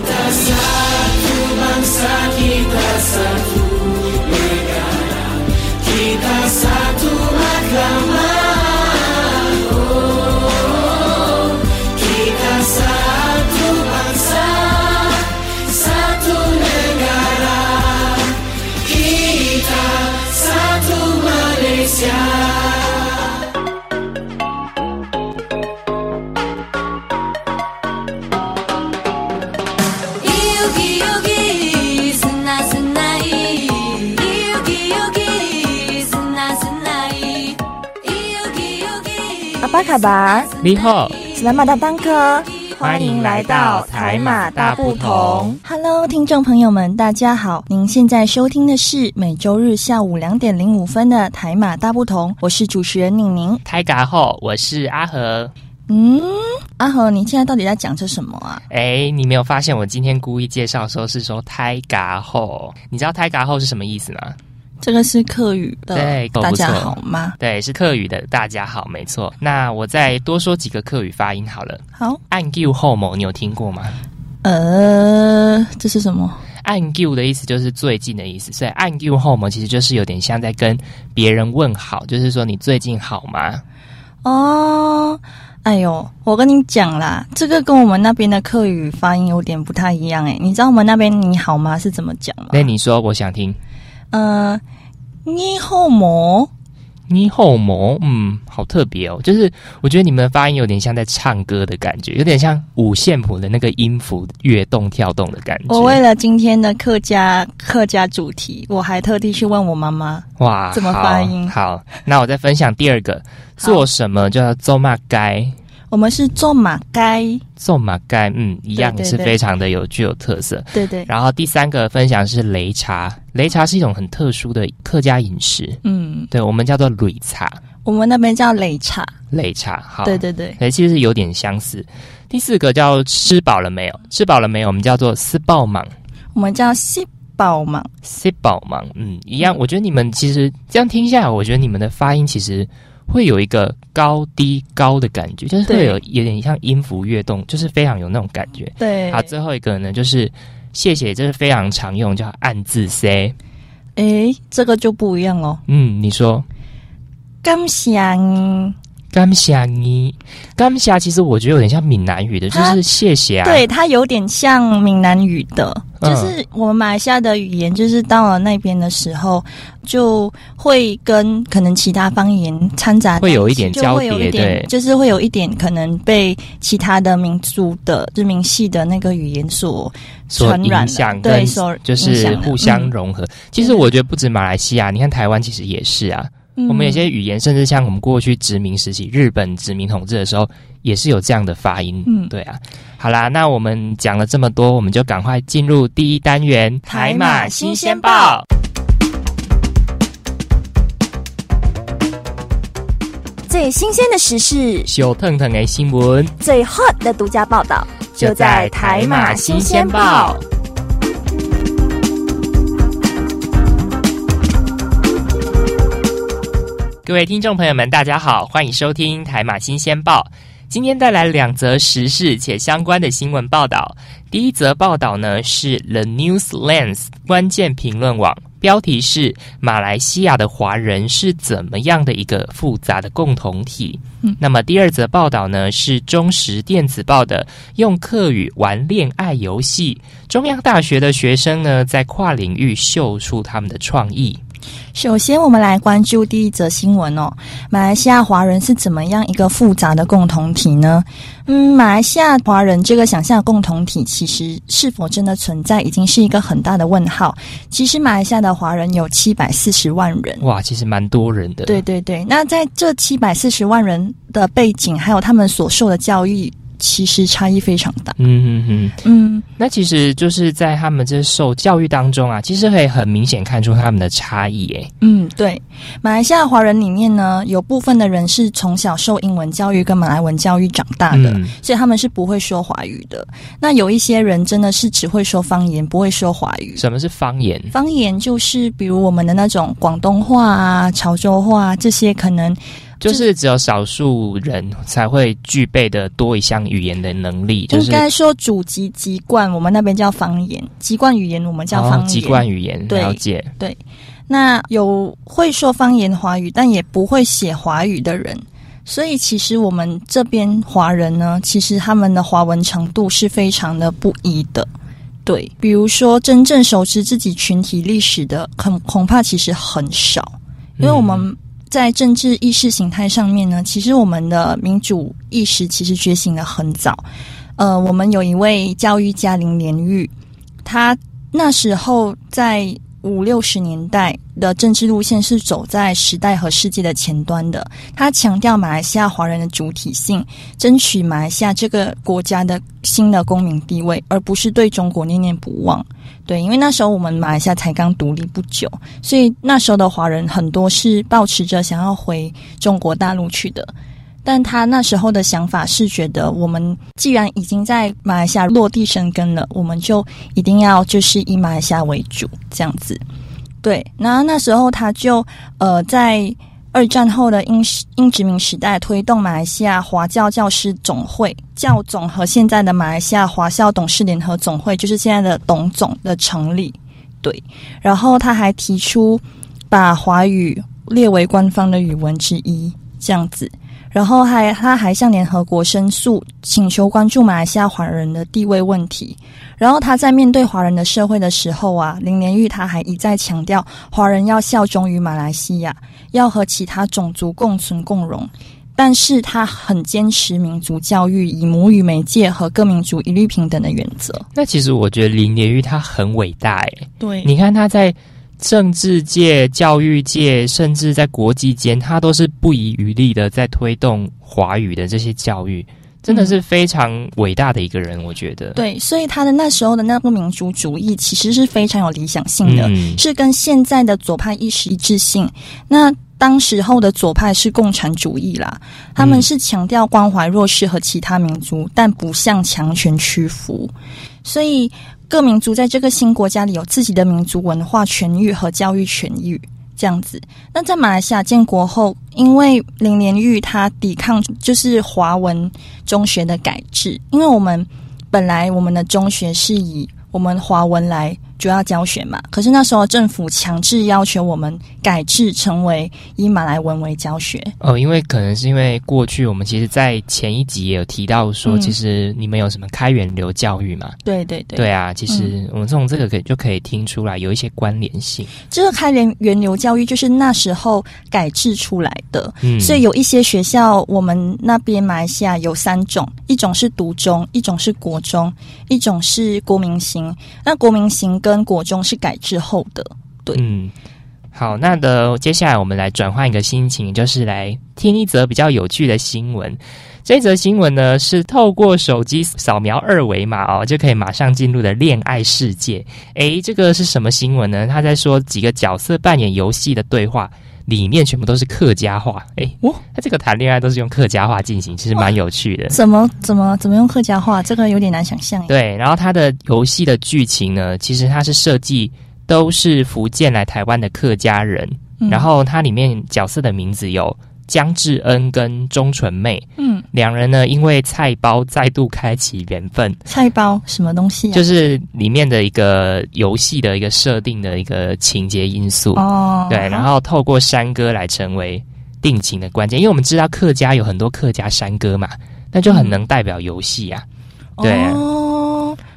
巴卡巴，你好，是马大当科，欢迎来到台马大不同。Hello，听众朋友们，大家好，您现在收听的是每周日下午两点零五分的台马大不同，我是主持人宁宁。台嘎后，我是阿和。嗯，阿和，你现在到底在讲些什么啊？哎，你没有发现我今天故意介绍的时候是说胎嘎后？你知道胎嘎后是什么意思吗？这个是客语的，对，大家好吗？对，是客语的，大家好，没错。那我再多说几个客语发音好了。好，按 Q 后某，你有听过吗？呃，这是什么？按 Q 的意思就是最近的意思，所以按 Q 后某其实就是有点像在跟别人问好，就是说你最近好吗？哦，哎呦，我跟你讲啦，这个跟我们那边的客语发音有点不太一样哎。你知道我们那边你好吗是怎么讲吗？那你说，我想听。呃，你好么？你好么？嗯，好特别哦。就是我觉得你们的发音有点像在唱歌的感觉，有点像五线谱的那个音符跃动跳动的感觉。我为了今天的客家客家主题，我还特地去问我妈妈，哇，怎么发音？好，那我再分享第二个，做什么叫做马该？我们是做马该，做马该，嗯，一样是非常的有具有特色。对对。然后第三个分享是擂茶，擂茶是一种很特殊的客家饮食。嗯，对，我们叫做擂茶，我们那边叫擂茶。擂茶，好。对对对，哎，其实有点相似。第四个叫吃饱了没有？吃饱了没有？我们叫做吃饱忙，我们叫吃饱忙，吃饱忙，嗯，一样。我觉得你们其实这样听下来，我觉得你们的发音其实。会有一个高低高的感觉，就是会有有点像音符跃动，就是非常有那种感觉。对，好，最后一个呢，就是谢谢，这是非常常用，叫暗自 say。哎，这个就不一样哦。嗯，你说，感谢你。感谢你，感谢其实我觉得有点像闽南语的，就是谢谢啊。对，它有点像闽南语的，就是我们马来西亚的语言，就是到了那边的时候，就会跟可能其他方言掺杂，会有一点交叠，对，就是会有一点可能被其他的民族的、就民系的那个语言所所影响，对，所就是互相融合。其实我觉得不止马来西亚，你看台湾其实也是啊。我们有些语言，甚至像我们过去殖民时期，日本殖民统治的时候，也是有这样的发音。嗯，对啊。好啦，那我们讲了这么多，我们就赶快进入第一单元——台马新鲜报。最新鲜的时事，小腾腾的新闻，最 hot 的独家报道，就在台马新鲜报。各位听众朋友们，大家好，欢迎收听台马新鲜报。今天带来两则时事且相关的新闻报道。第一则报道呢是 The News Lens 关键评论网，标题是马来西亚的华人是怎么样的一个复杂的共同体。嗯，那么第二则报道呢是中时电子报的用客语玩恋爱游戏，中央大学的学生呢在跨领域秀出他们的创意。首先，我们来关注第一则新闻哦。马来西亚华人是怎么样一个复杂的共同体呢？嗯，马来西亚华人这个想象共同体，其实是否真的存在，已经是一个很大的问号。其实，马来西亚的华人有七百四十万人，哇，其实蛮多人的。对对对，那在这七百四十万人的背景，还有他们所受的教育。其实差异非常大。嗯嗯嗯嗯，那其实就是在他们这受教育当中啊，其实可以很明显看出他们的差异。诶，嗯，对，马来西亚华人里面呢，有部分的人是从小受英文教育跟马来文教育长大的，所以他们是不会说华语的。那有一些人真的是只会说方言，不会说华语。什么是方言？方言就是比如我们的那种广东话啊、潮州话这些可能。就是只有少数人才会具备的多一项语言的能力，就是应该说祖籍籍贯，我们那边叫方言，籍贯语言我们叫方言。籍贯语言，了解。对，那有会说方言华语，但也不会写华语的人，所以其实我们这边华人呢，其实他们的华文程度是非常的不一的。对，比如说真正熟知自己群体历史的，恐恐怕其实很少，因为我们在政治意识形态上面呢，其实我们的民主意识其实觉醒的很早。呃，我们有一位教育家林连玉，他那时候在五六十年代的政治路线是走在时代和世界的前端的。他强调马来西亚华人的主体性，争取马来西亚这个国家的新的公民地位，而不是对中国念念不忘。对，因为那时候我们马来西亚才刚独立不久，所以那时候的华人很多是抱持着想要回中国大陆去的。但他那时候的想法是觉得，我们既然已经在马来西亚落地生根了，我们就一定要就是以马来西亚为主这样子。对，那那时候他就呃在二战后的英英殖民时代推动马来西亚华教教师总会教总和现在的马来西亚华校董事联合总会，就是现在的董总的成立。对，然后他还提出把华语列为官方的语文之一，这样子。然后还，他还向联合国申诉，请求关注马来西亚华人的地位问题。然后他在面对华人的社会的时候啊，林连玉他还一再强调，华人要效忠于马来西亚，要和其他种族共存共荣。但是他很坚持民族教育，以母语媒介和各民族一律平等的原则。那其实我觉得林连玉他很伟大诶，对，你看他在。政治界、教育界，甚至在国际间，他都是不遗余力的在推动华语的这些教育，真的是非常伟大的一个人，我觉得。对，所以他的那时候的那个民族主义，其实是非常有理想性的，是跟现在的左派意识一致性。那当时候的左派是共产主义啦，他们是强调关怀弱势和其他民族，但不向强权屈服，所以。各民族在这个新国家里有自己的民族文化权益和教育权益，这样子。那在马来西亚建国后，因为林连玉他抵抗就是华文中学的改制，因为我们本来我们的中学是以我们华文来。主要教学嘛，可是那时候政府强制要求我们改制成为以马来文为教学。哦，因为可能是因为过去我们其实，在前一集也有提到说，其实你们有什么开源流教育嘛？对对对，对啊，其实我们从这个可以就可以听出来有一些关联性。这个开源源流教育就是那时候改制出来的，嗯，所以有一些学校，我们那边马来西亚有三种，一种是独中，一种是国中，一种是国民型。那国民型跟国中是改制后的，对，嗯，好，那的接下来我们来转换一个心情，就是来听一则比较有趣的新闻。这则新闻呢是透过手机扫描二维码哦，就可以马上进入的恋爱世界。诶，这个是什么新闻呢？他在说几个角色扮演游戏的对话，里面全部都是客家话。诶，哦，他这个谈恋爱都是用客家话进行，其实蛮有趣的。怎么怎么怎么用客家话？这个有点难想象。对，然后他的游戏的剧情呢，其实它是设计都是福建来台湾的客家人，然后它里面角色的名字有。江智恩跟钟纯妹，嗯，两人呢，因为菜包再度开启缘分。菜包什么东西？就是里面的一个游戏的一个设定的一个情节因素哦。对，然后透过山歌来成为定情的关键，因为我们知道客家有很多客家山歌嘛，那就很能代表游戏啊。对，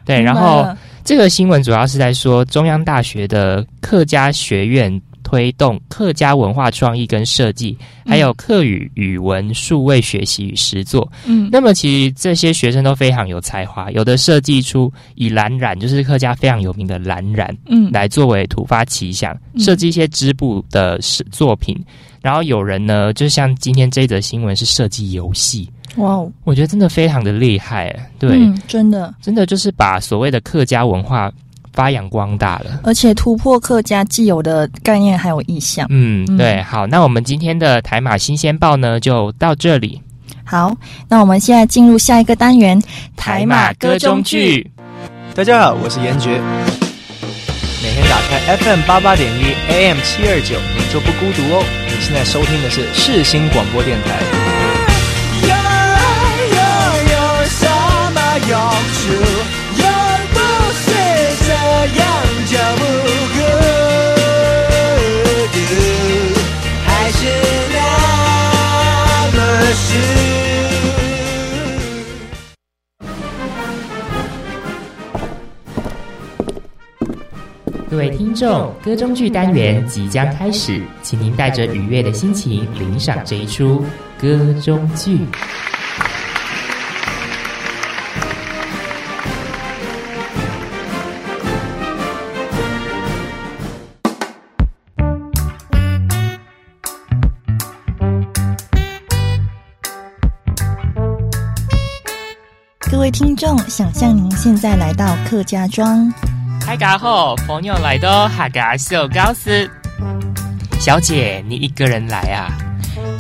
对，然后这个新闻主要是在说中央大学的客家学院。推动客家文化创意跟设计，还有客语语文数位学习与实作。嗯，那么其实这些学生都非常有才华，有的设计出以蓝染，就是客家非常有名的蓝染，嗯，来作为突发奇想，设计一些织布的作品。然后有人呢，就像今天这则新闻是设计游戏，哇哦，我觉得真的非常的厉害，对，真的，真的就是把所谓的客家文化。发扬光大了，而且突破客家既有的概念还有意向。嗯，对，好，那我们今天的台马新鲜报呢，就到这里。好，那我们现在进入下一个单元——台马歌中剧。大家好，我是严爵。每天打开 FM 八八点一 AM 七二九，你就不孤独哦。你现在收听的是世新广播电台。众，歌中剧单元即将开始，请您带着愉悦的心情领赏这一出歌中剧。各位听众，想象您现在来到客家庄，大家好，朋友来到哈嘎秀高斯。小姐，你一个人来啊？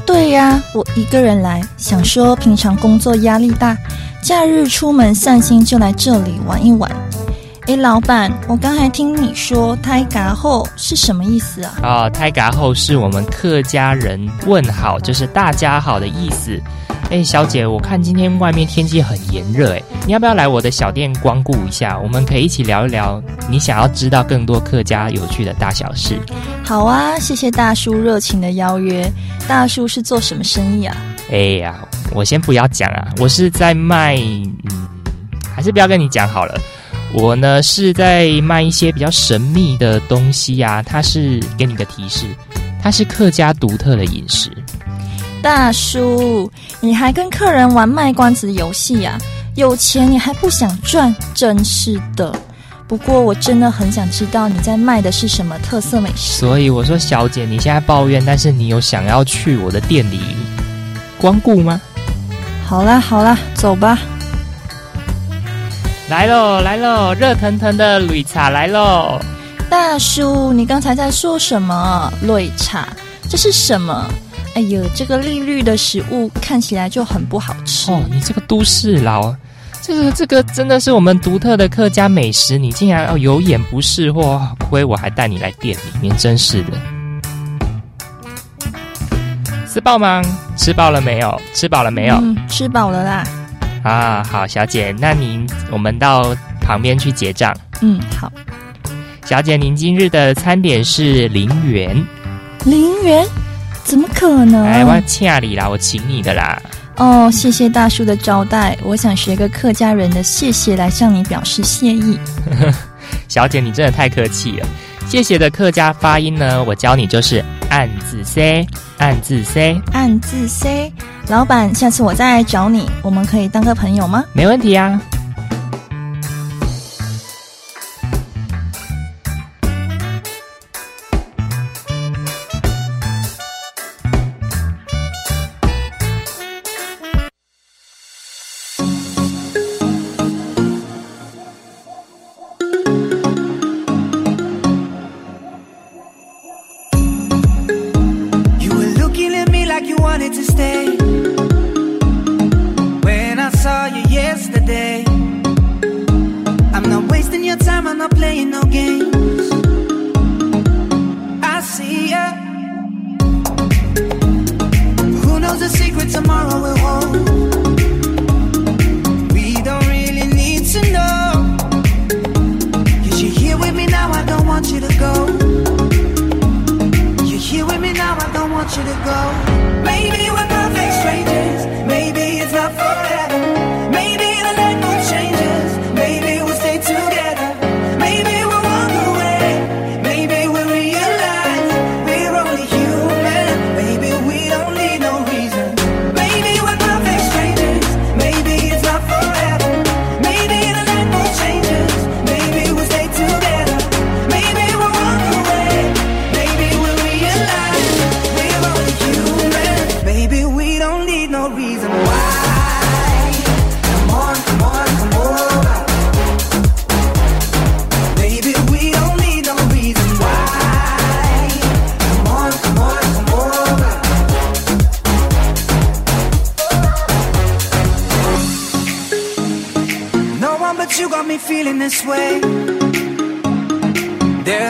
对呀，我一个人来，想说平常工作压力大，假日出门散心就来这里玩一玩。诶，老板，我刚才听你说“胎嘎后”是什么意思啊？哦，胎嘎后是我们客家人问好，就是大家好的意思。哎，小姐，我看今天外面天气很炎热，哎，你要不要来我的小店光顾一下？我们可以一起聊一聊你想要知道更多客家有趣的大小事。好啊，谢谢大叔热情的邀约。大叔是做什么生意啊？哎呀，我先不要讲啊，我是在卖，嗯，还是不要跟你讲好了。我呢是在卖一些比较神秘的东西呀、它是给你个提示，它是客家独特的饮食。大叔，你还跟客人玩卖关子游戏呀、有钱你还不想赚，真是的。不过我真的很想知道你在卖的是什么特色美食。所以我说，小姐，你现在抱怨，但是你有想要去我的店里光顾吗？好啦好啦，走吧。来喽来喽，热腾腾的绿茶来喽！大叔，你刚才在说什么？绿茶？这是什么？哎呦，这个绿绿的食物看起来就很不好吃。哦，你这个都市佬，这个这个真的是我们独特的客家美食，你竟然要有眼不识货，亏我还带你来店里面，真是的。吃饱吗？吃饱了没有？吃饱了没有？嗯，吃饱了啦。啊，好，小姐，那您我们到旁边去结账。嗯，好。小姐，您今日的餐点是零元。零元？怎么可能？哎，我欠你啦，我请你的啦。哦，谢谢大叔的招待。我想学个客家人的谢谢来向你表示谢意。小姐，你真的太客气了。谢谢的客家发音呢，我教你就是暗字 C，暗字 C，暗字 C，老板，下次我再来找你，我们可以当个朋友吗？没问题啊。Wasting your time, I'm not playing no games. I see ya. Who knows the secret tomorrow will hold? We don't really need to know. Cause you're here with me now, I don't want you to go. You're here with me now, I don't want you to go. Maybe we're perfect strangers.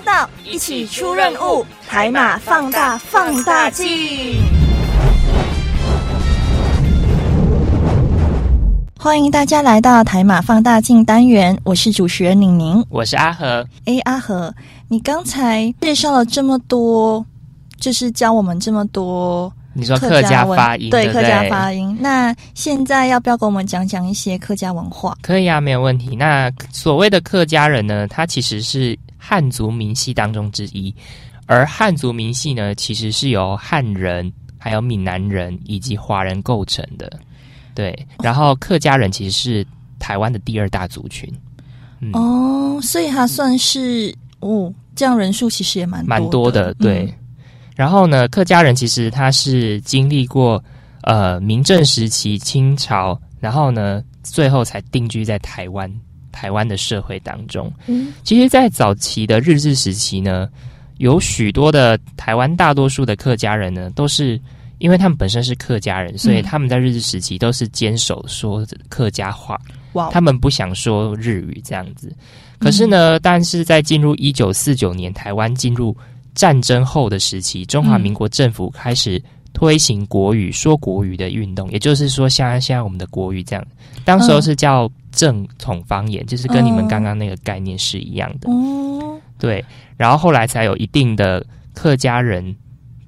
到，一起出任务，台马放大放大镜。欢迎大家来到台马放大镜单元，我是主持人宁宁。我是阿和，哎，阿和，你刚才介绍了这么多，就是教我们这么多你说客家文发音，不对客家发音。那现在要不要跟我们讲讲一些客家文化？可以啊，没有问题。那所谓的客家人呢，他其实是汉族民系当中之一，而汉族民系呢，其实是由汉人、还有闽南人以及华人构成的。对，然后客家人其实是台湾的第二大族群。嗯，哦，所以他算是哦，这样人数其实也蛮蛮多多的，对。嗯然后呢，客家人其实他是经历过呃明政时期、清朝，然后呢，最后才定居在台湾台湾的社会当中。嗯其实，在早期的日治时期呢，有许多的台湾大多数的客家人呢，都是因为他们本身是客家人，所以嗯他们在日治时期都是坚守说客家话。哇哦，他们不想说日语这样子。可是呢，但是在进入一九四九年台湾进入战争后的时期，中华民国政府开始推行国语、说国语的运动，也就是说，像现在我们的国语这样，当时候是叫正统方言，就是跟你们刚刚那个概念是一样的。哦，对，然后后来才有一定的客家人。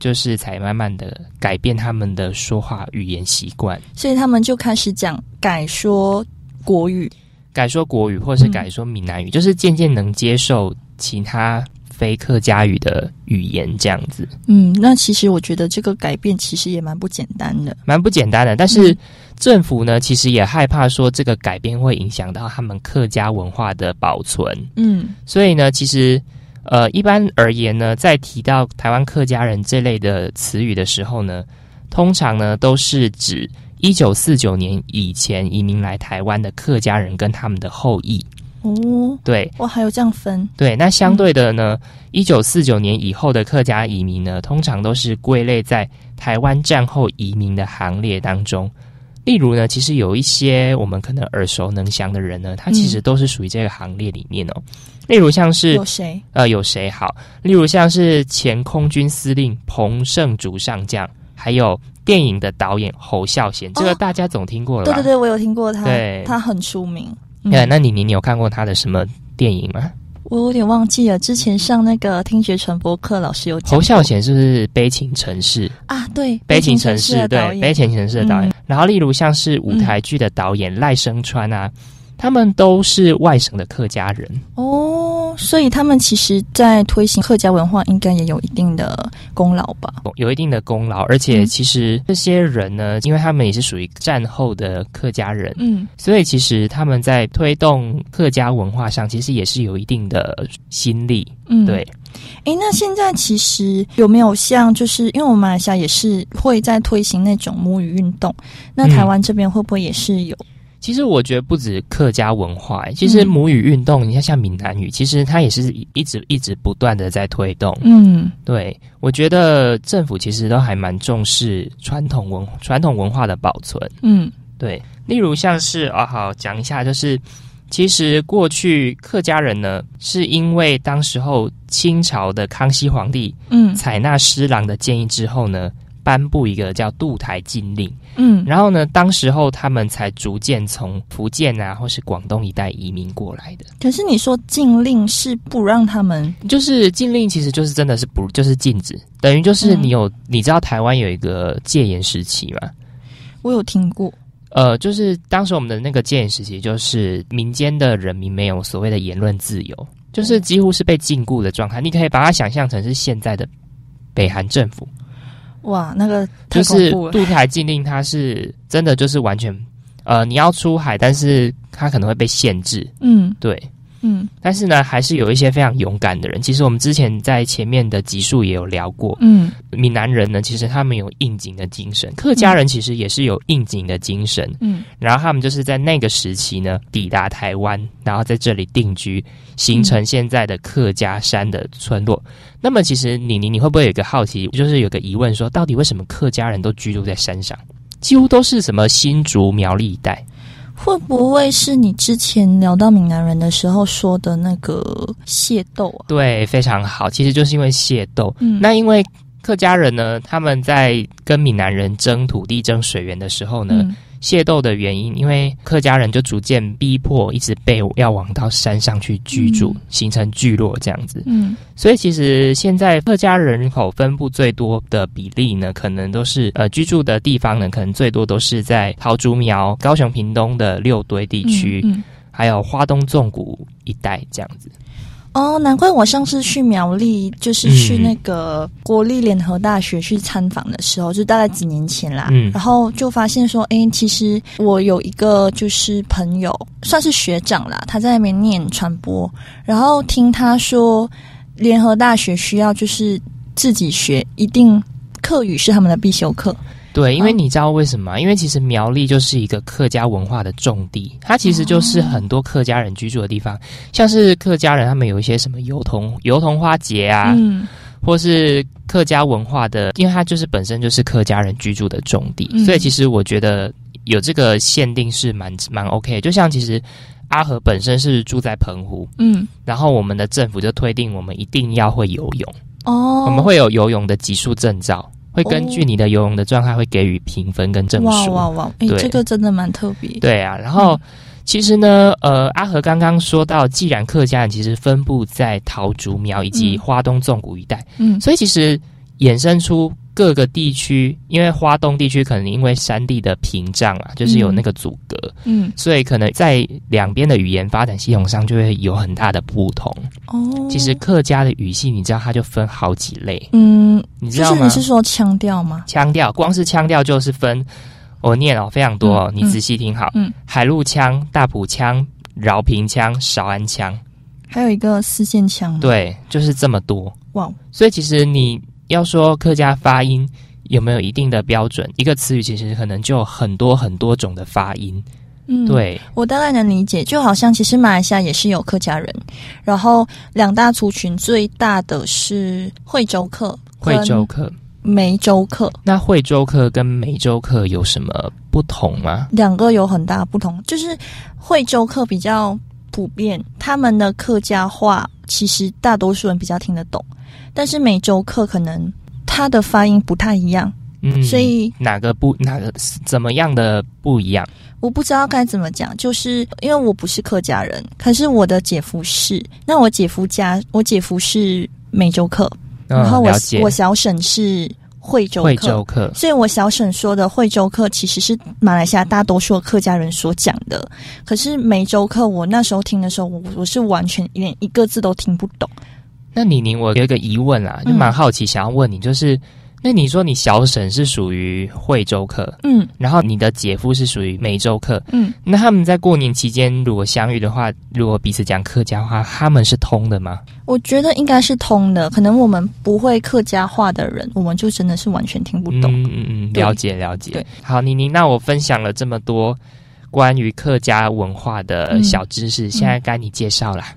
就是才慢慢的改变他们的说话语言习惯，所以他们就开始讲改说国语。改说国语或是嗯改说闽南语，就是渐渐能接受其他非客家语的语言，这样子嗯，那其实我觉得这个改变其实也蛮不简单的。蛮不简单的。但是政府呢，其实也害怕说这个改变会影响到他们客家文化的保存，嗯所以呢，其实呃，一般而言呢，在提到台湾客家人这类的词语的时候呢，通常呢都是指一九四九年以前移民来台湾的客家人跟他们的后裔。哦，对，哇，还有这样分。对，那相对的呢，一九四九年以后的客家移民呢，通常都是归类在台湾战后移民的行列当中。例如呢，其实有一些我们可能耳熟能详的人呢，他其实都是属于这个行列里面哦。例如像是有谁？呃有谁好？例如像是前空军司令彭胜竹上将，还有电影的导演侯孝贤，这个哦大家总听过了吧？对对对，我有听过他，对他很出名。那你你你有看过他的什么电影吗？我有点忘记了，之前上那个听觉传播课，老师有侯孝贤是不是《悲情城市》？啊，对，悲情城市，对，悲情城市的导演。嗯然后，例如像是舞台剧的导演赖声川啊，他们都是外省的客家人。哦，所以他们其实，在推行客家文化，应该也有一定的功劳吧？有一定的功劳，而且嗯其实这些人呢，因为他们也是属于战后的客家人，嗯，所以其实他们在推动客家文化上，其实也是有一定的心力。嗯，对。诶，那现在其实有没有像，就是因为我们马来西亚也是会在推行那种母语运动，那嗯台湾这边会不会也是有？其实我觉得不止客家文化、欸，其实嗯母语运动，你看像闽南语，其实它也是一一直一直不断的在推动。嗯对，我觉得政府其实都还蛮重视传统文传统文化的保存。嗯对，例如像是啊，好讲一下，就是其实过去客家人呢，是因为当时候清朝的康熙皇帝嗯采纳施琅的建议之后呢，颁布一个叫渡台禁令，嗯然后呢，当时候他们才逐渐从福建啊或是广东一带移民过来的。可是你说禁令是不让他们，就是禁令，其实就是真的是不就是禁止，等于就是你有、你知道台湾有一个戒严时期嘛？我有听过，呃，就是当时我们的那个戒严时期，就是民间的人民没有所谓的言论自由，就是几乎是被禁锢的状态。你可以把它想象成是现在的北韩政府，哇，那个就是渡台禁令，它是真的就是完全呃你要出海，但是它可能会被限制，嗯。对。嗯但是呢，还是有一些非常勇敢的人。其实我们之前在前面的集数也有聊过，嗯闽南人呢，其实他们有应景的精神，客家人其实也是有应景的精神。嗯然后他们就是在那个时期呢，抵达台湾，然后在这里定居，形成现在的客家山的村落。那么，其实你你你会不会有一个好奇，就是有个疑问说，到底为什么客家人都居住在山上？几乎都是什么新竹苗栗一带，会不会是你之前聊到闽南人的时候说的那个械斗啊？对，非常好。其实就是因为械斗，嗯那因为客家人呢，他们在跟闽南人争土地、争水源的时候呢，嗯械斗的原因，因为客家人就逐渐逼迫，一直被要往到山上去居住，嗯形成聚落这样子。嗯所以其实现在客家人口分布最多的比例呢，可能都是呃居住的地方呢，可能最多都是在桃竹苗、高雄屏东的六堆地区，嗯嗯还有花东纵谷一带这样子。哦，难怪我上次去苗栗，就是去那个国立联合大学去参访的时候，就大概几年前啦。嗯然后就发现说，哎，其实我有一个就是朋友，算是学长啦，他在那边念传播，然后听他说，联合大学需要就是自己学，一定课语是他们的必修课。对，因为哦你知道为什么吗？因为其实苗栗就是一个客家文化的重地，它其实就是很多客家人居住的地方，像是客家人他们有一些什么油桐油桐花节啊，嗯或是客家文化的，因为它就是本身就是客家人居住的重地，嗯所以其实我觉得有这个限定是蛮蛮 OK。就像其实阿和本身是住在澎湖，嗯然后我们的政府就推定我们一定要会游泳，哦，我们会有游泳的级数证照，会根据哦你的游泳的状态会给予评分跟证书。哇哇，哎，欸这个真的蛮特别。对啊，然后。其实呢，呃，阿和刚刚说到，既然客家人其实分布在桃竹苗以及嗯花东纵谷一带，嗯所以其实衍生出各个地区，因为花东地区可能因为山地的屏障啊，就是有那个阻隔，嗯所以可能在两边的语言发展系统上就会有很大的不同。哦，其实客家的语系，你知道它就分好几类，嗯，你知道吗？就是你是说腔调吗？腔调，光是腔调就是分，我念哦非常多哦，嗯你仔细听好，嗯海陆腔、大埔腔、饶平腔、韶安腔，还有一个四线腔吗？，对，就是这么多。哇，所以其实你要说客家发音有没有一定的标准，一个词语其实可能就有很多很多种的发音。嗯，对，我大概能理解，就好像其实马来西亚也是有客家人，然后两大族群最大的是惠州客、惠州、客。梅州客，那惠州客跟梅州客有什么不同吗？两个有很大不同。就是惠州客比较普遍，他们的客家话其实大多数人比较听得懂，但是梅州客可能他的发音不太一样，嗯，所以哪个不哪个怎么样的不一样？我不知道该怎么讲，就是因为我不是客家人，可是我的姐夫是。那我姐夫家，我姐夫是梅州客，然后嗯，我。我小婶是惠州惠客，州客，所以我小婶说的惠州客其实是马来西亚大多数客家人所讲的。可是梅州客，我那时候听的时候，我我是完全连一个字都听不懂。那李宁我有一个疑问啊就蛮好奇想要问你就是那你说你小婶是属于惠州客嗯。然后你的姐夫是属于梅州客嗯。那他们在过年期间如果相遇的话如果彼此讲客家话他们是通的吗？我觉得应该是通的可能我们不会客家话的人我们就真的是完全听不懂。嗯嗯了解了解。好妮妮那我分享了这么多关于客家文化的小知识现在该你介绍啦。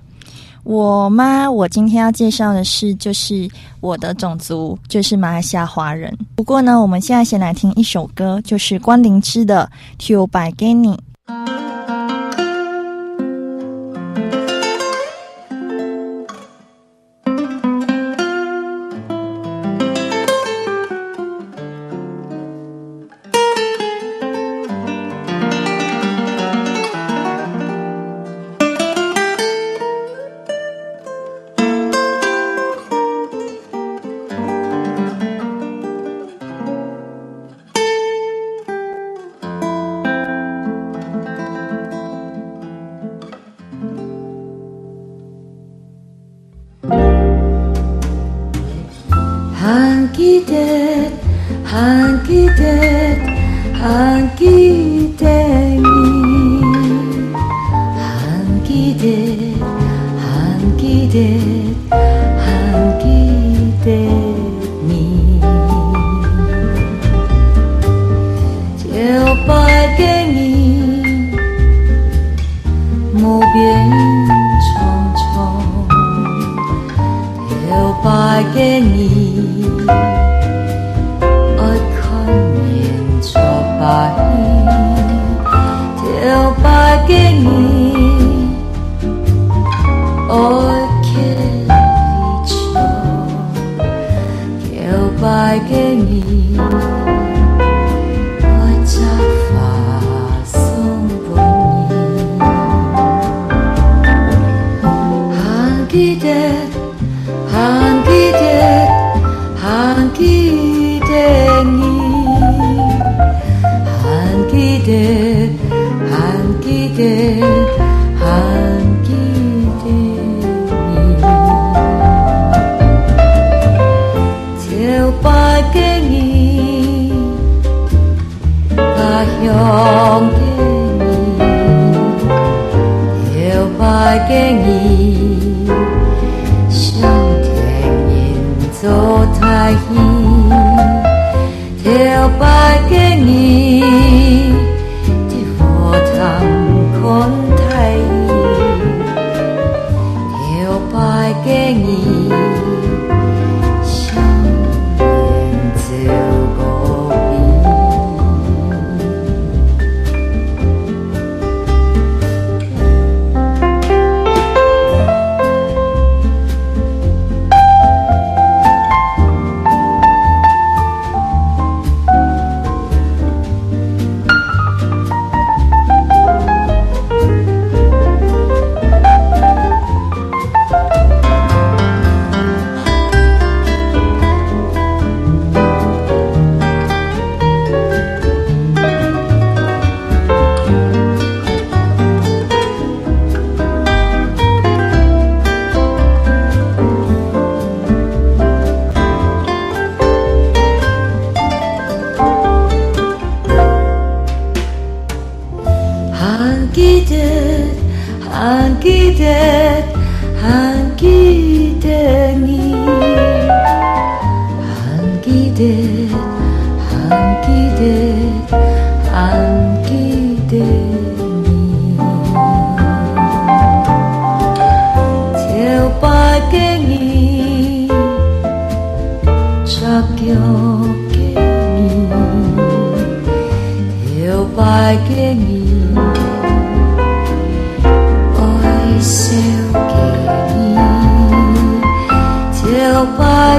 我妈，我今天要介绍的是，就是我的种族，就是马来西亚华人。不过呢，我们现在先来听一首歌，就是关凌芝的《Till By Gany》。望驚異，搖擺驚異。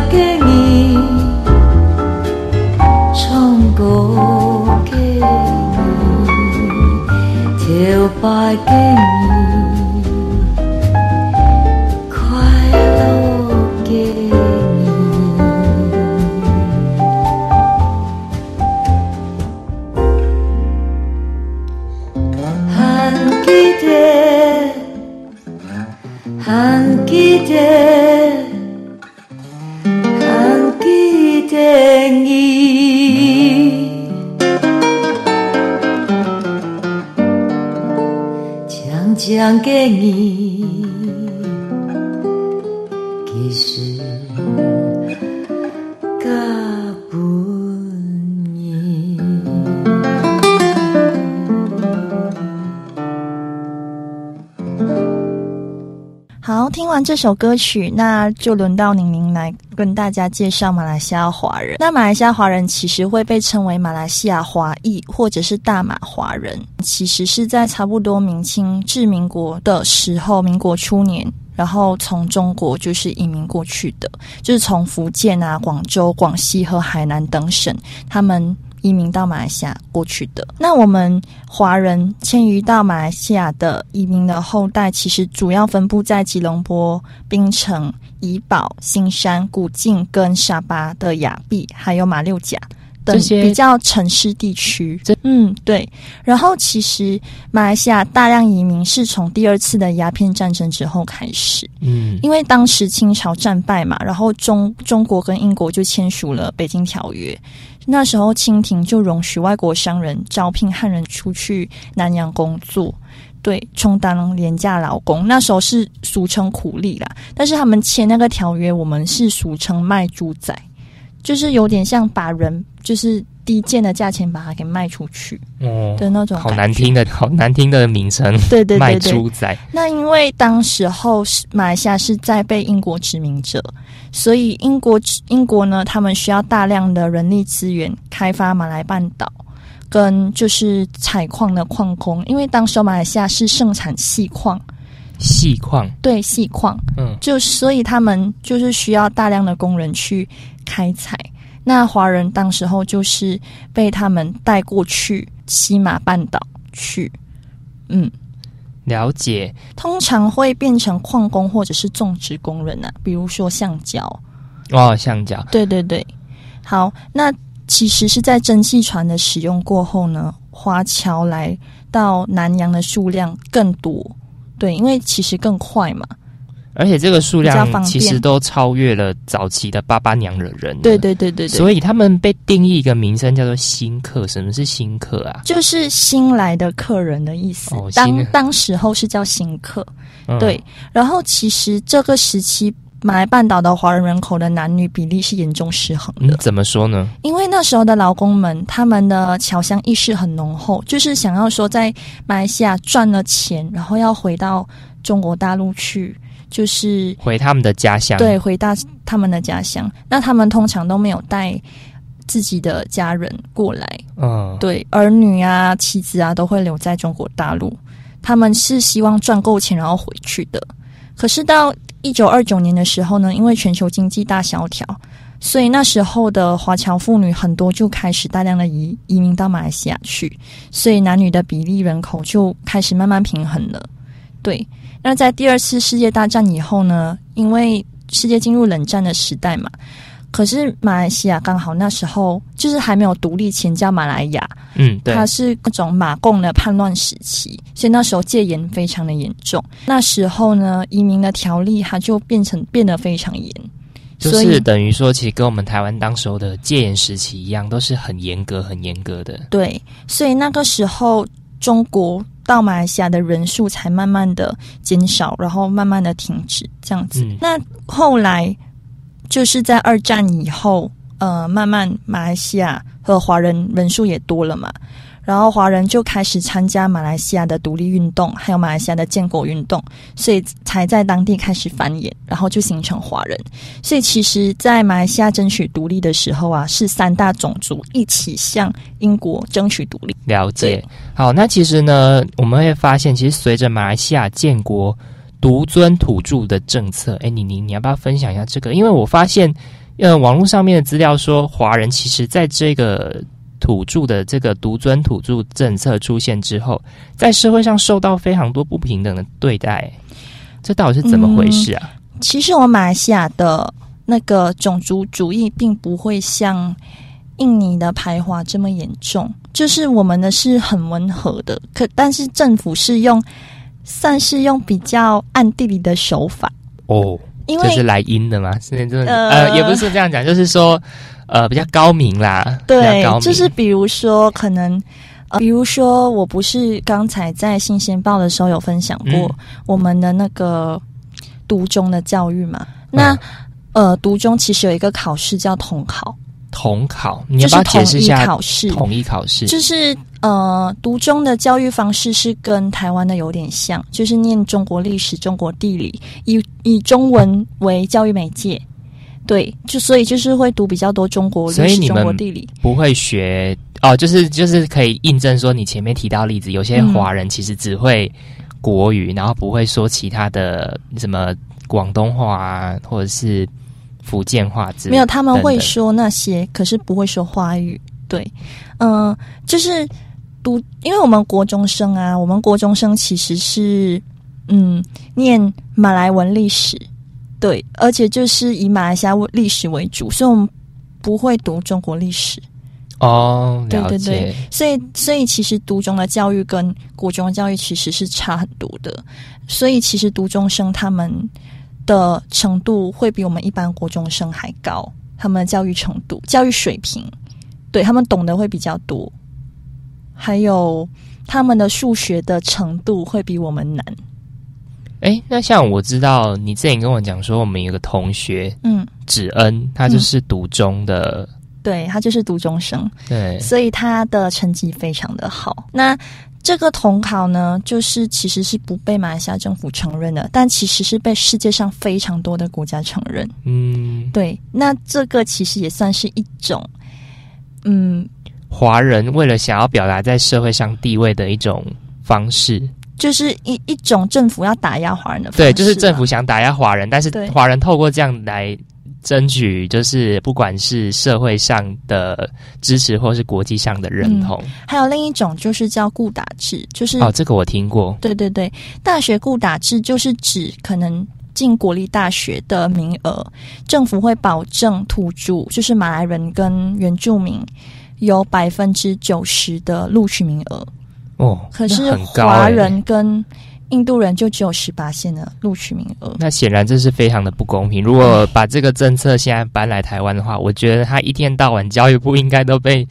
给你唱歌给你跳舞给你这首歌曲，那就轮到宁宁来跟大家介绍马来西亚华人。那马来西亚华人其实会被称为马来西亚华裔或者是大马华人，其实是在差不多明清至民国的时候，民国初年。然后从中国就是移民过去的，就是从福建啊、广州、广西和海南等省，他们移民到马来西亚过去的。那我们华人迁移到马来西亚的移民的后代，其实主要分布在吉隆坡、槟城、怡保、新山、古晋跟沙巴的雅碧，还有马六甲。等比较城市地区，嗯，对。然后其实马来西亚大量移民是从第二次的鸦片战争之后开始，嗯，因为当时清朝战败嘛，然后中中国跟英国就签署了《北京条约》，那时候清廷就容许外国商人招聘汉人出去南洋工作。对，充当廉价劳工，那时候是俗称苦力啦。但是他们签那个条约，我们是俗称卖猪仔，就是有点像把人就是低贱的价钱把它给卖出去哦，的那种。好难。听的，好难听的名称，对对卖对对，猪仔，那因为当时候是马来西亚是在被英国殖民者，所以英国英国呢，他们需要大量的人力资源开发马来半岛，跟就是采矿的矿工，因为当时候马来西亚是盛产细矿，细矿，对细矿，嗯，就所以他们就是需要大量的工人去开采。那华人当时候就是被他们带过去西马半岛去，嗯。了解，通常会变成矿工或者是种植工人啊，比如说橡胶。哦，橡胶，对对对，好，那其实是在蒸汽船的使用过后呢，华侨来到南洋的数量更多。对，因为其实更快嘛。而且这个数量其实都超越了早期的巴巴娘惹人，对对对对对，所以他们被定义一个名称叫做新客。什么是新客啊？就是新来的客人的意思。哦当当时候是叫新客。嗯对，然后其实这个时期。马来半岛的华人人口的男女比例是严重失衡的，嗯，怎么说呢？因为那时候的劳工们，他们的侨乡意识很浓厚，就是想要说在马来西亚赚了钱，然后要回到中国大陆去，就是回他们的家乡，对回到他们的家乡。那他们通常都没有带自己的家人过来，嗯，对儿女啊、妻子啊都会留在中国大陆。他们是希望赚够钱然后回去的。可是到一九二九年的时候呢，因为全球经济大萧条，所以那时候的华侨妇女很多就开始大量的移移民到马来西亚去，所以男女的比例人口就开始慢慢平衡了。对，那在第二次世界大战以后呢，因为世界进入冷战的时代嘛，可是马来西亚刚好那时候就是还没有独立前叫马来亚，嗯，对，它是各种马共的叛乱时期，所以那时候戒严非常的严重。那时候呢，移民的条例它就变成变得非常严，就是等于说，其实跟我们台湾当时候的戒严时期一样，都是很严格、很严格的。对，所以那个时候中国到马来西亚的人数才慢慢的减少，然后慢慢的停止这样子。嗯那后来就是在二战以后，呃，慢慢马来西亚和华人人数也多了嘛，然后华人就开始参加马来西亚的独立运动，还有马来西亚的建国运动，所以才在当地开始繁衍，然后就形成华人。所以其实，在马来西亚争取独立的时候啊，是三大种族一起向英国争取独立。了解。好，那其实呢，我们会发现，其实随着马来西亚建国独尊土著的政策，哎，你你你要不要分享一下这个？因为我发现，呃，网络上面的资料说，华人其实在这个土著的这个独尊土著政策出现之后，在社会上受到非常多不平等的对待，这到底是怎么回事啊？其实我们马来西亚的那个种族主义并不会像印尼的排华这么严重，就是我们的是很温和的，可但是政府是用算是用比较暗地里的手法，哦，因为这是来阴的吗？是真的呃呃，也不是这样讲，就是说呃比较高明啦，对就是比如说可能。呃，比如说，我不是刚才在新鲜报的时候有分享过嗯我们的那个读中的教育嘛？那、嗯呃，读中其实有一个考试叫统考，统考，你要不要就是统一解释一下考试，统一考试？就是呃，读中的教育方式是跟台湾的有点像，就是念中国历史、中国地理，以以中文为教育媒介。对，就所以就是会读比较多中国历史、所以你们中国地理。不会学哦，就是就是可以印证说你前面提到例子，有些嗯华人其实只会国语，然后不会说其他的什么广东话啊，或者是福建话之类没有，他们会说那些，可是不会说华语。对，嗯、就是读，因为我们国中生啊，我们国中生其实是嗯念马来文历史，对，而且就是以马来西亚历史为主，所以我们不会读中国历史。哦，对对。对，所以所以其实读中的教育跟国中的教育其实是差很多的，所以其实读中生他们的程度会比我们一般国中生还高，他们的教育程度、教育水平，对他们懂得会比较多，还有他们的数学的程度会比我们难。哎，那像我知道你之前跟我讲说，我们有个同学嗯，芷恩，他就是读中的，对他就是读中生，对，所以他的成绩非常的好。那这个统考呢，就是其实是不被马来西亚政府承认的，但其实是被世界上非常多的国家承认。嗯，对，那这个其实也算是一种，嗯，华人为了想要表达在社会上地位的一种方式，就是一一种政府要打压华人的方式对，啊。就是政府想打压华人，但是华人透过这样来争取，就是不管是社会上的支持，或是国际上的认同。还有另一种就是叫固打制，就是、哦，这个我听过。对对对，大学固打制就是指可能进国立大学的名额，政府会保证土著，就是马来人跟原住民有百分之九十的录取名额，哦，可是华人跟印度人就只有十八线的录取名额。那显然这是非常的不公平。如果把这个政策现在搬来台湾的话，我觉得他一天到晚教育部应该都被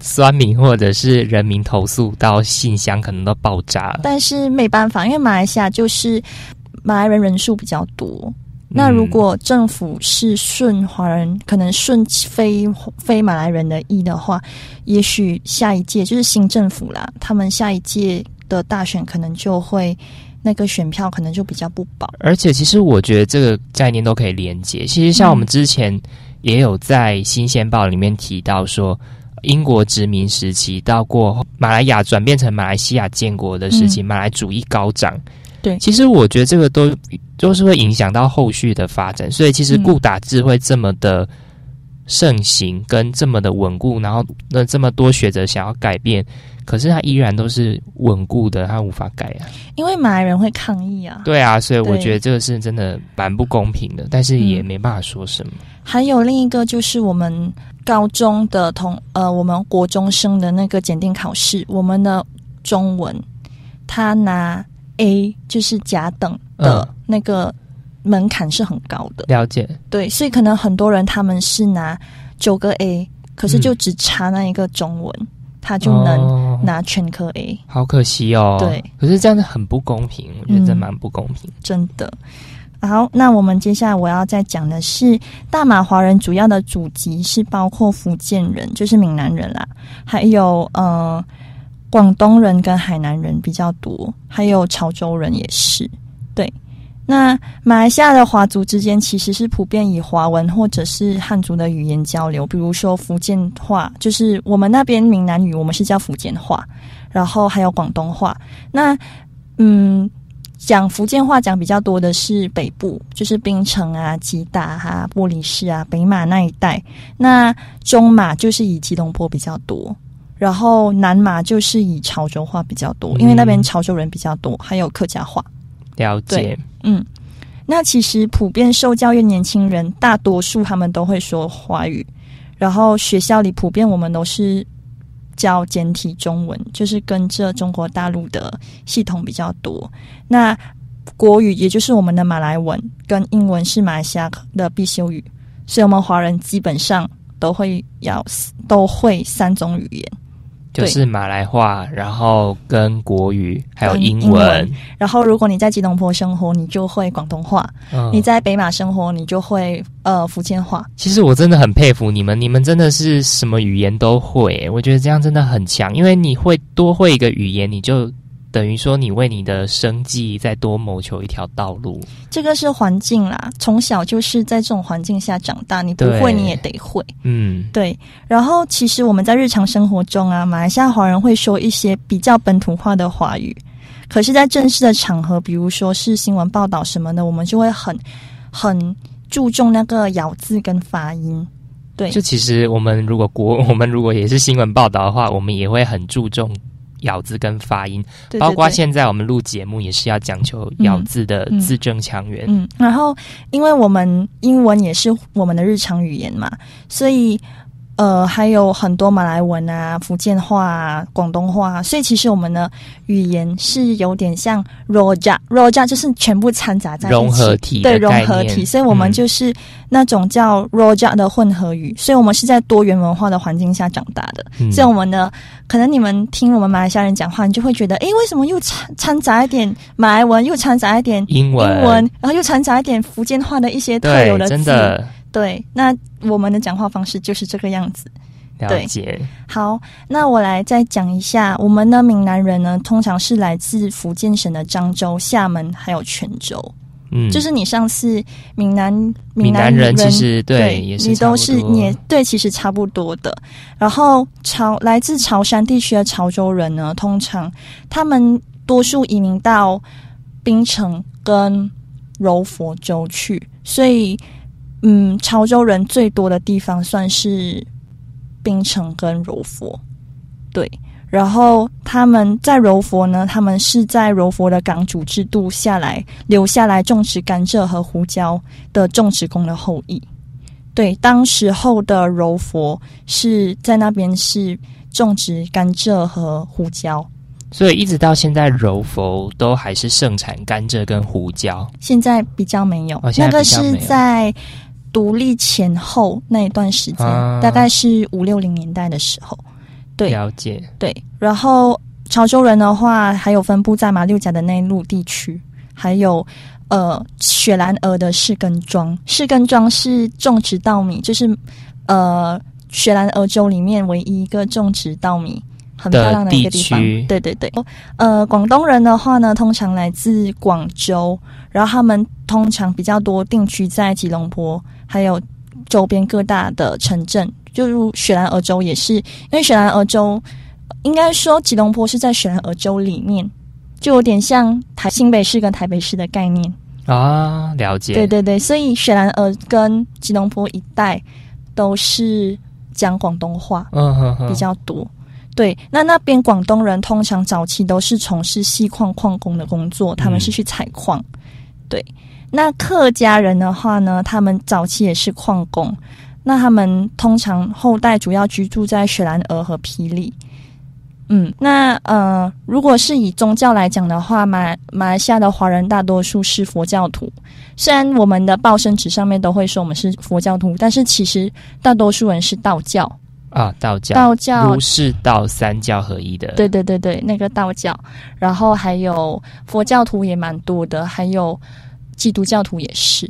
酸民或者是人民投诉到信箱，可能都爆炸了。但是没办法，因为马来西亚就是马来人人数比较多。那如果政府是顺华人，可能顺非非马来人的意的话，也许下一届就是新政府啦，他们下一届的大选可能就会那个选票可能就比较不保。而且其实我觉得这个概念都可以连接。其实像我们之前也有在《新鲜报》里面提到说，英国殖民时期到过马来亚转变成马来西亚建国的时期，马来主义高涨。对其实我觉得这个都都是会影响到后续的发展。所以其实嗯固打字会这么的盛行，跟这么的稳固，然后那这么多学者想要改变，可是它依然都是稳固的，它无法改啊。因为马来人会抗议啊。对啊，所以我觉得这个是真的蛮不公平的，但是也嗯没办法说什么。还有另一个就是我们高中的同呃，我们国中生的那个检定考试，我们的中文他拿 A 就是甲等的嗯。那个门槛是很高的，了解，对，所以可能很多人他们是拿九个 A，可是就只差那一个中文，他就能哦。拿全科 A，、好可惜哦。对，可是这样子很不公平，我觉得这嗯蛮不公平。真的。好，那我们接下来我要再讲的是大马华人主要的祖籍是包括福建人，就是闽南人啦，还有呃广东人跟海南人比较多，还有潮州人也是。对，那马来西亚的华族之间其实是普遍以华文或者是汉族的语言交流，比如说福建话，就是我们那边闽南语，我们是叫福建话，然后还有广东话。那嗯。讲福建话讲比较多的是北部，就是槟城啊、吉打啊、玻璃市啊、北马那一带。那中马就是以吉隆坡比较多，然后南马就是以潮州话比较多，因为那边潮州人比较多，还有客家话。了解，嗯，那其实普遍受教育年轻人，大多数他们都会说华语，然后学校里普遍我们都是教简体中文，就是跟着中国大陆的系统比较多。那国语也就是我们的马来文跟英文是马来西亚的必修语，所以我们华人基本上都会要都会三种语言。就是马来话，然后跟国语还有跟英英文。然后，如果你在吉隆坡生活，你就会广东话；嗯。你在北马生活，你就会呃福建话。其实我真的很佩服你们，你们真的是什么语言都会，我觉得这样真的很强，因为你会多会一个语言，你就等于说你为你的生计再多谋求一条道路。这个是环境啦，从小就是在这种环境下长大，你不会你也得会。嗯，对，然后其实我们在日常生活中啊，马来西亚华人会说一些比较本土化的华语，可是，在正式的场合，比如说是新闻报道什么的，我们就会很很注重那个咬字跟发音。对，就其实我们如果国 我们如果也是新闻报道的话，我们也会很注重咬字跟发音，对包括现在我们录节目也是要讲求咬字的嗯。字正腔圆。嗯，然后因为我们英文也是我们的日常语言嘛，所以呃还有很多马来文啊、福建话啊、广东话啊，所以其实我们的语言是有点像 roja，roja 就是全部掺杂在一起，融合体的对融合体，所以我们嗯。就是那种叫 roja 的混合语，所以我们是在多元文化的环境下长大的，嗯。所以我们的可能你们听我们马来西亚人讲话，你就会觉得，诶，为什么又掺掺杂一点马来文，又掺杂一点英文，英文，然后又掺杂一点福建话的一些特有，的字。真的对，那我们的讲话方式就是这个样子。了解。好，那我来再讲一下，我们的闽南人呢，通常是来自福建省的漳州、厦门还有泉州。嗯，就是你上次闽南闽南人其实对对也是你都是你也对，其实差不多的。然后潮来自潮汕地区的潮州人呢，通常他们多数移民到槟城跟柔佛州去，所以嗯，潮州人最多的地方算是槟城跟柔佛，对。然后他们在柔佛呢，他们是在柔佛的港主制度下来留下来种植甘蔗和胡椒的种植工的后裔。对，当时候的柔佛是在那边是种植甘蔗和胡椒，所以一直到现在，柔佛都还是盛产甘蔗跟胡椒。现在比较没有，那个是在独立前后那一段时间，啊大概是五六零年代的时候。对了解。对，然后潮州人的话，还有分布在马六甲的内陆地区，还有呃雪兰莪的士根庄。士根庄是种植稻米，就是呃雪兰莪州里面唯一一个种植稻米。很漂亮的一个地方地，对对对。呃，广东人的话呢，通常来自广州，然后他们通常比较多定居在吉隆坡，还有周边各大的城镇，就如雪兰莪州也是，因为雪兰莪州应该说吉隆坡是在雪兰莪州里面，就有点像台新北市跟台北市的概念。啊，了解。对对对，所以雪兰莪跟吉隆坡一带都是讲广东话嗯哼哼，比较多。对，那那边广东人通常早期都是从事锡矿矿工的工作，他们是去采矿。对，那客家人的话呢，他们早期也是矿工，那他们通常后代主要居住在雪兰莪和霹雳。嗯，那呃，如果是以宗教来讲的话，马马来西亚的华人大多数是佛教徒。虽然我们的报生纸上面都会说我们是佛教徒，但是其实大多数人是道教。啊，道教，道教儒释道三教合一的。对对对对，那个道教，然后还有佛教徒也蛮多的，还有基督教徒也是，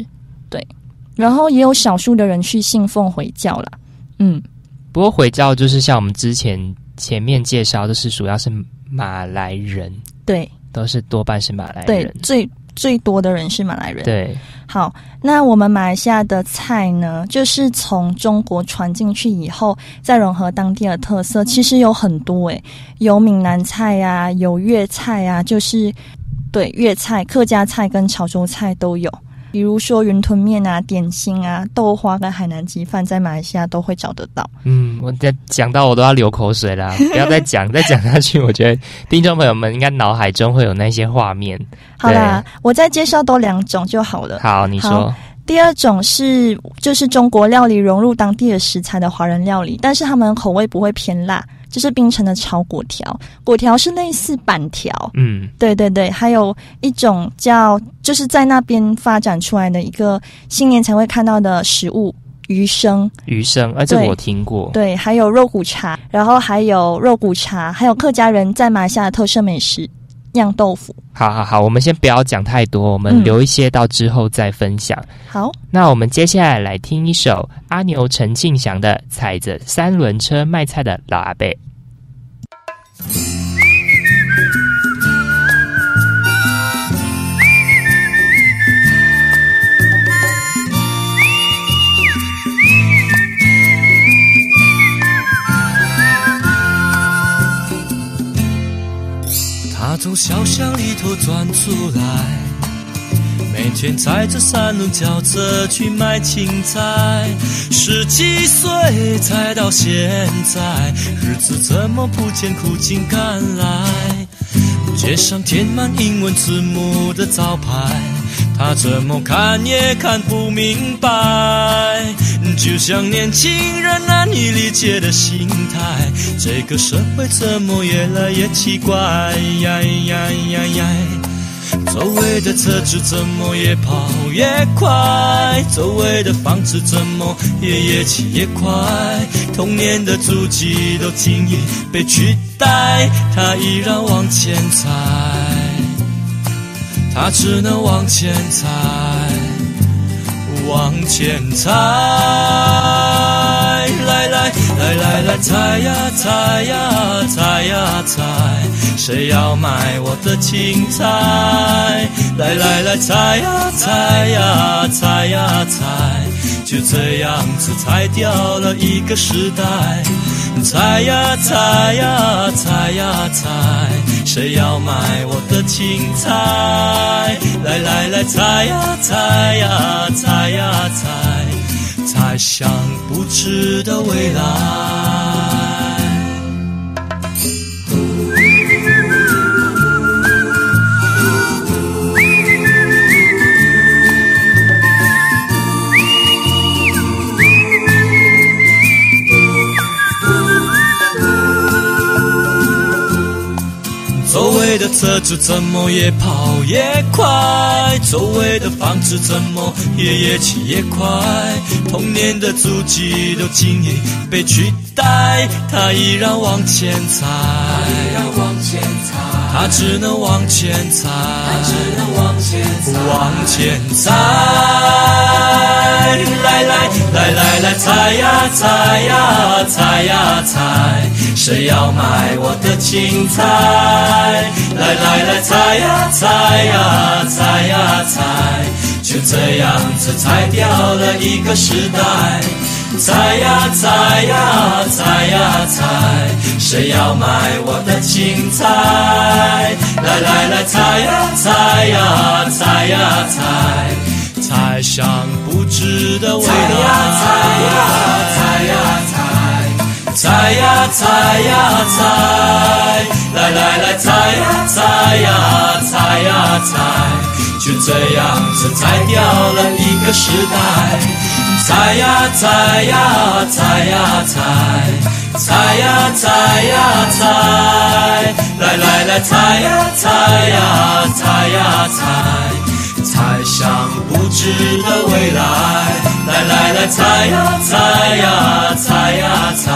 对，然后也有少数的人去信奉回教啦。嗯，不过回教就是像我们之前前面介绍，的是主要是马来人，对都是多半是马来人对人，。最最多的人是马来人。对，好，那我们马来西亚的菜呢，就是从中国传进去以后，再融合当地的特色，其实有很多诶，有闽南菜呀、有粤菜呀、就是对粤菜、客家菜跟潮州菜都有。比如说云吞面啊、点心啊、豆花跟海南鸡饭，在马来西亚都会找得到。嗯，我在讲到我都要流口水啦，不要再讲，再讲下去，我觉得听众朋友们应该脑海中会有那些画面。好啦，我再介绍多两种就好了。好，你说，第二种是就是中国料理融入当地的食材的华人料理，但是他们口味不会偏辣，就是槟城的炒粿条，粿条是类似板条，嗯，对对对，还有一种叫就是在那边发展出来的一个新年才会看到的食物，鱼生，鱼生，哎、这个我听过。对，还有肉骨茶，然后还有肉骨茶，还有客家人在马来西亚的特色美食酿豆腐。好好好，我们先不要讲太多，我们嗯留一些到之后再分享。好，那我们接下来来听一首阿牛陈庆祥的《踩着三轮车卖菜的老阿伯》。从小巷里头钻出来，每天踩着三轮轿车去卖青菜。十几岁才到现在，日子怎么不见苦尽甘来？街上贴满英文字母的招牌，他怎么看也看不明白。就像年轻人难以理解的心态，这个社会怎么越来越奇怪？周围的车子怎么越跑越快？周围的房子怎么也越起越快？童年的足迹都轻易被取代，他依然往前踩，他只能往前踩，往前踩。来来来来来，踩呀踩呀踩呀踩，谁要买我的青菜？来来来，踩呀踩呀踩呀踩，就这样子踩掉了一个时代。踩呀踩呀踩呀踩，谁要买我的青菜？来来来，踩呀踩呀踩呀踩，踩向不知的未来。的车子怎么越跑越快？周围的房子怎么也越起越快？童年的足迹都轻易被取代，他依然往前踩，依然往前踩，他只能往前踩，只能往前往前踩，往前踩。来来来来来，踩呀踩呀踩呀踩，谁要买我的青菜？来来来，踩呀踩呀踩呀踩，就这样子踩掉了一个时代。踩呀踩呀踩呀踩，谁要买我的青菜？来来来，踩呀踩呀踩呀踩，踩上不知的未来。踩呀踩呀踩，踩呀踩呀踩，来来来，踩呀踩呀踩呀踩，就这样子踩掉了一个时代。踩呀踩呀踩呀踩，踩呀踩呀踩，来来来，踩呀踩呀踩呀踩，踩向不知的未来。来来来，踩呀踩呀踩呀踩，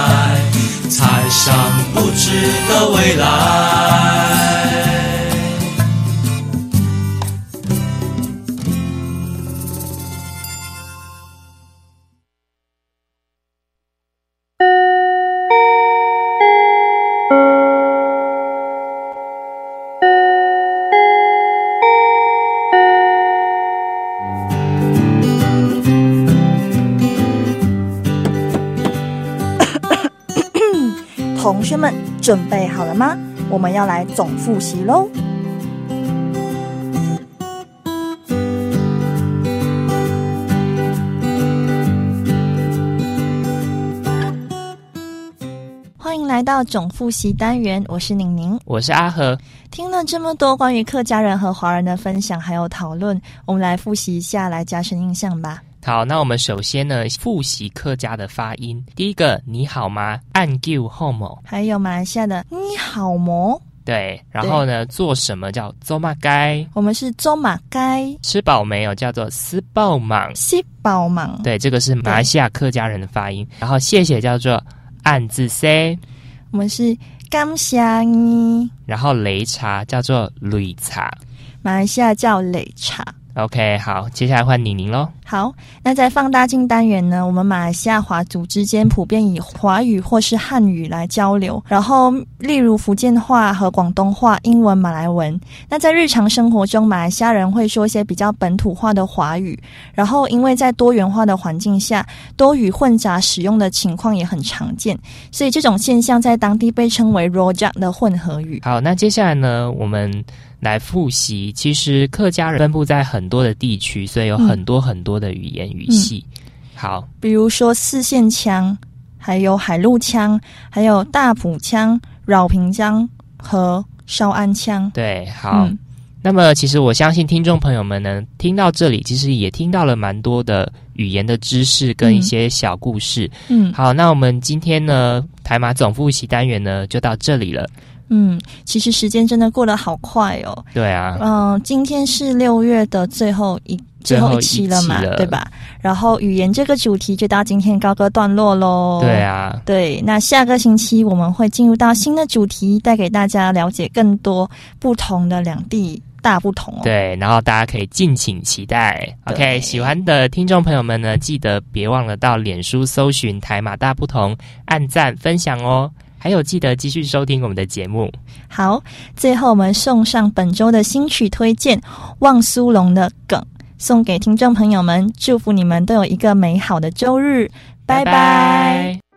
踩向不知的未来。同学们准备好了吗？我们要来总复习喽。欢迎来到总复习单元，我是宁宁。我是阿和，听了这么多关于客家人和华人的分享还有讨论，我们来复习一下，来加深印象吧。好，那我们首先呢复习客家的发音。第一个，你好吗？按 Q 后某。还有马来西亚的你好么？对，然后呢，做什么叫做马该？我们是做马该吃饱没有？叫做斯爆莽。西宝芒，对，这个是马来西亚客家人的发音。然后谢谢叫做暗字 C，我们是感谢你，然后擂茶叫做擂茶。马来西亚叫擂茶。OK，好，接下来换宁宁喽。好，那在放大镜单元呢，我们马来西亚华族之间普遍以华语或是汉语来交流，然后例如福建话和广东话、英文、马来文。那在日常生活中，马来西亚人会说一些比较本土化的华语，然后因为在多元化的环境下，多语混杂使用的情况也很常见，所以这种现象在当地被称为 “rojak” 的混合语。好，那接下来呢，我们来复习。其实客家人分布在很多的地区，所以有很多很多的语言语系。好，比如说四线腔，还有海陆腔，还有大埔腔、饶平腔和韶安腔。对，好。嗯那么，其实我相信听众朋友们呢，听到这里，其实也听到了蛮多的语言的知识跟一些小故事。嗯好，那我们今天呢，台马总复习单元呢，就到这里了。嗯，其实时间真的过得好快哦。对啊，嗯、今天是六月的最后一最后一期了嘛，对吧？然后语言这个主题就到今天高歌段落喽。对。啊，对，那下个星期我们会进入到新的主题，带给大家了解更多不同的两地大不同哦。对，然后大家可以敬请期待。OK，喜欢的听众朋友们呢，记得别忘了到脸书搜寻“台马大不同”，按赞分享哦。还有，记得继续收听我们的节目。好，最后我们送上本周的新曲推荐《望苏龙的梗》，送给听众朋友们，祝福你们都有一个美好的周日，拜拜从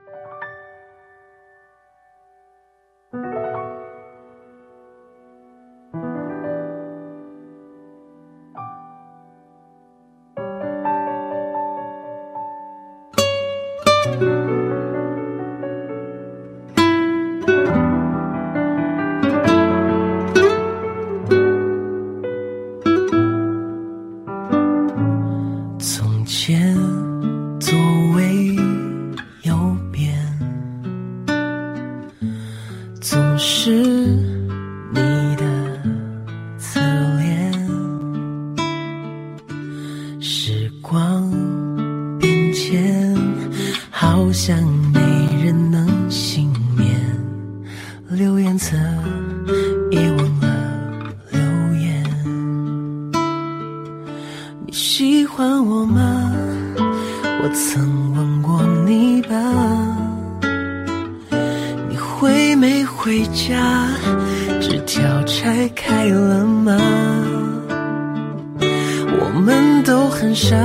都很傻，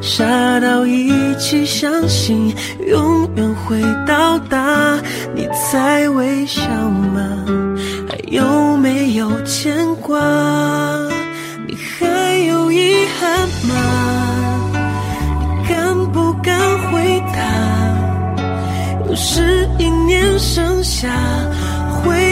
傻到一起相信永远会到达。你在微笑吗？还有没有牵挂？你还有遗憾吗？你敢不敢回答？又是一年盛夏，会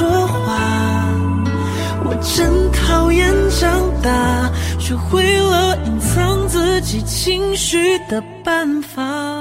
说话？我真讨厌长大，学会了隐藏自己情绪的办法。